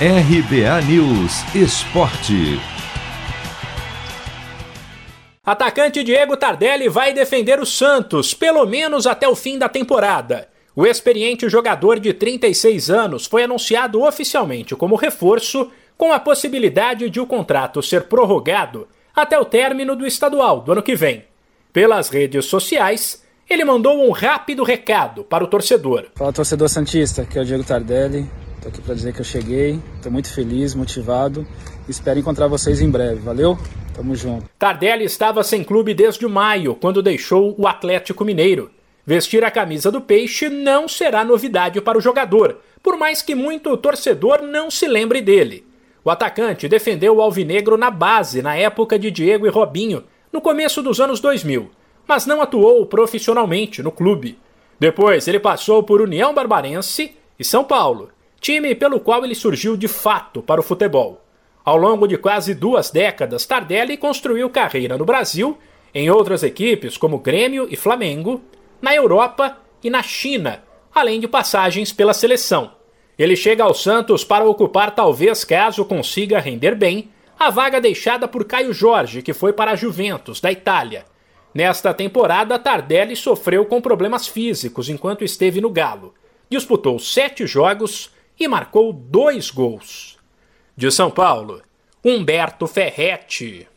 RBA News Esporte. Atacante Diego Tardelli vai defender o Santos, pelo menos até o fim da temporada. O experiente jogador de 36 anos foi anunciado oficialmente como reforço, com a possibilidade de o contrato ser prorrogado até o término do estadual do ano que vem. Pelas redes sociais, ele mandou um rápido recado para o torcedor. Fala torcedor Santista, que é o Diego Tardelli. Estou aqui para dizer que eu cheguei, estou muito feliz, motivado. Espero encontrar vocês em breve. Valeu? Tamo junto. Tardelli estava sem clube desde maio, quando deixou o Atlético Mineiro. Vestir a camisa do Peixe não será novidade para o jogador, por mais que muito torcedor não se lembre dele. O atacante defendeu o Alvinegro na base, na época de Diego e Robinho, no começo dos anos 2000, mas não atuou profissionalmente no clube. Depois ele passou por União Barbarense e São Paulo, time pelo qual ele surgiu de fato para o futebol. Ao longo de quase duas décadas, Tardelli construiu carreira no Brasil, em outras equipes como Grêmio e Flamengo, na Europa e na China, além de passagens pela seleção. Ele chega ao Santos para ocupar, talvez, caso consiga render bem, a vaga deixada por Caio Jorge, que foi para a Juventus, da Itália. Nesta temporada, Tardelli sofreu com problemas físicos enquanto esteve no Galo. Disputou sete jogos e marcou dois gols. De São Paulo, Humberto Ferretti.